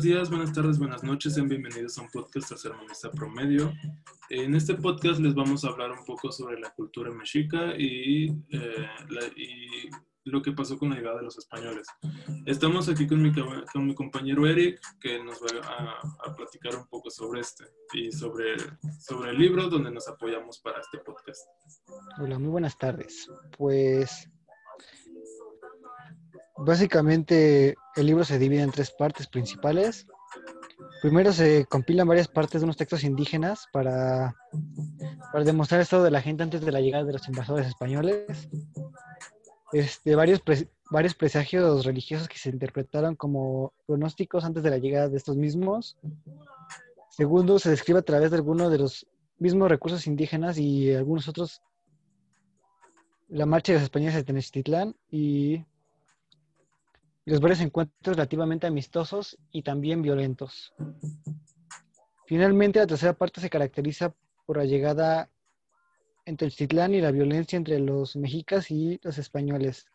buenos días, buenas tardes, buenas noches, sean bienvenidos a un podcast de Armonista Promedio. En este podcast les vamos a hablar un poco sobre la cultura mexica y, eh, y lo que pasó con la llegada de los españoles. Estamos aquí con mi, con mi compañero Eric, que nos va a, a, platicar un poco sobre este y sobre, sobre el libro donde nos apoyamos para este podcast. Hola, muy buenas tardes. Pues básicamente el libro se divide en tres partes principales. Primero se compilan varias partes de unos textos indígenas para, para demostrar el estado de la gente antes de la llegada de los invasores españoles este, varios, varios presagios religiosos que se interpretaron como pronósticos antes de la llegada de estos mismos. Segundo, se describe a través de algunos de los mismos recursos indígenas y algunos otros la marcha de los españoles de Tenochtitlán y los varios encuentros relativamente amistosos y también violentos. Finalmente, la tercera parte se caracteriza por la llegada en Tenochtitlán y la violencia entre los mexicas y los españoles,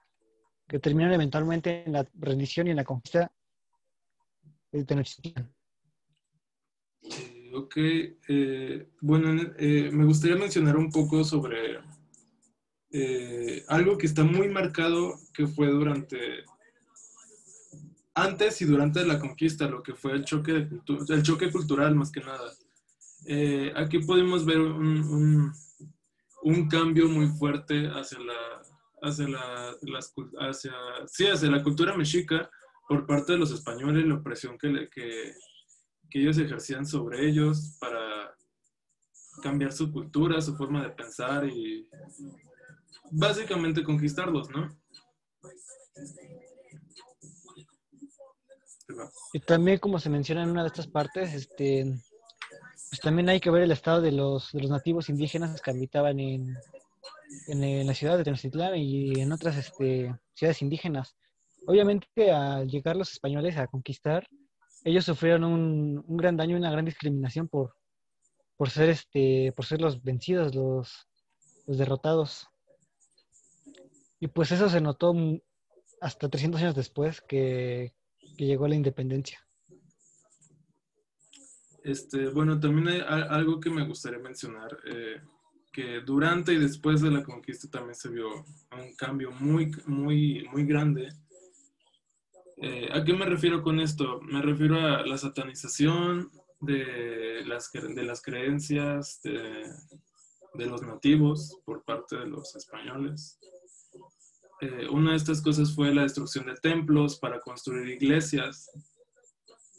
que terminan eventualmente en la rendición y en la conquista de Tenochtitlán. Eh, ok, eh, bueno, eh, me gustaría mencionar un poco sobre algo que está muy marcado que fue durante, antes y durante la conquista, lo que fue el choque, de el choque cultural más que nada. aquí podemos ver un un cambio muy fuerte hacia la, hacia la, las, hacia, sí, hacia la cultura mexica por parte de los españoles, la opresión que, que, que ellos ejercían sobre ellos para cambiar su cultura, su forma de pensar y básicamente conquistarlos, ¿no? Y también, como se menciona en una de estas partes, este, pues también hay que ver el estado de los, de los nativos indígenas que habitaban en, en, la ciudad de Tenochtitlán y en otras este, ciudades indígenas. Obviamente, al llegar los españoles a conquistar, ellos sufrieron un, un gran daño, una gran discriminación por, por ser este, por ser los vencidos, los, los derrotados. Y pues eso se notó hasta 300 años después que, que llegó la independencia. Este, bueno, también hay algo que me gustaría mencionar, eh, que durante y después de la conquista también se vio un cambio muy, muy, muy grande. Eh, ¿A qué me refiero con esto? Me refiero a la satanización de las, de las creencias de los nativos por parte de los españoles. Eh, una de estas cosas fue la destrucción de templos para construir iglesias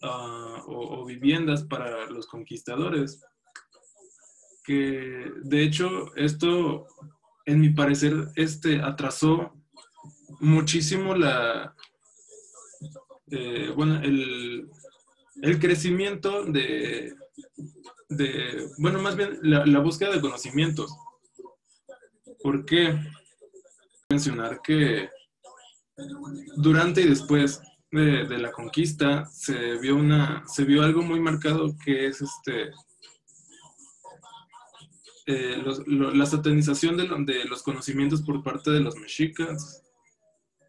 Ah, o, viviendas para los conquistadores. Que de hecho esto, en mi parecer, este atrasó muchísimo la, eh, bueno, el, el, crecimiento de, de, bueno, más bien la, la búsqueda de conocimientos. ¿Por qué? Mencionar que durante y después de, la conquista se vio una se vio algo muy marcado que es este eh, la satanización de, los conocimientos por parte de los mexicas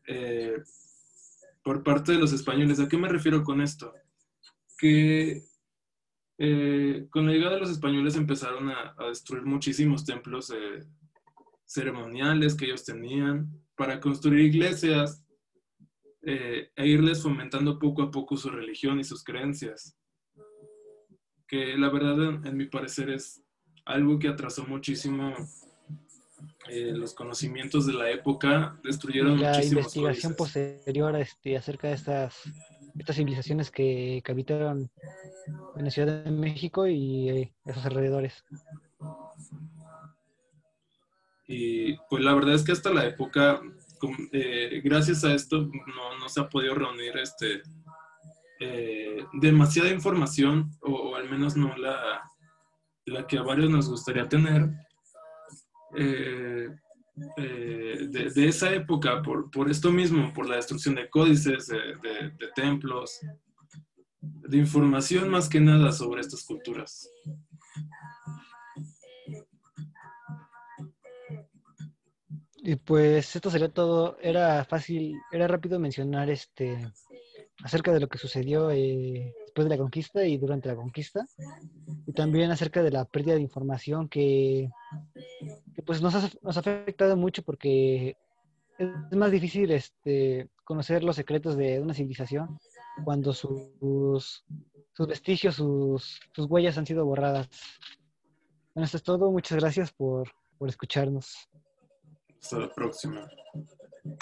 eh, por parte de los españoles ¿a qué me refiero con esto? que eh, con la llegada de los españoles empezaron a, a destruir muchísimos templos ceremoniales que ellos tenían para construir iglesias eh, e irles fomentando poco a poco su religión y sus creencias. Que la verdad, en, mi parecer, es algo que atrasó muchísimo eh, los conocimientos de la época, destruyeron la investigación posterior este, acerca de estas, estas civilizaciones que, habitaron en la Ciudad de México y eh, esos alrededores. Y pues la verdad es que hasta la época eh, gracias a esto no, se ha podido reunir este, eh, demasiada información, o, al menos no la, la que a varios nos gustaría tener, eh, de, esa época, por, por, esto mismo, por la destrucción de códices, de, de templos, de información más que nada sobre estas culturas. Y pues esto sería todo. Era fácil, era rápido mencionar este acerca de lo que sucedió, eh, después de la conquista y durante la conquista. Y también acerca de la pérdida de información que, que pues nos ha, nos ha afectado mucho porque es más difícil este, conocer los secretos de una civilización cuando sus, sus vestigios, sus, sus huellas han sido borradas. Bueno, esto es todo. Muchas gracias por, por escucharnos. Hasta la próxima.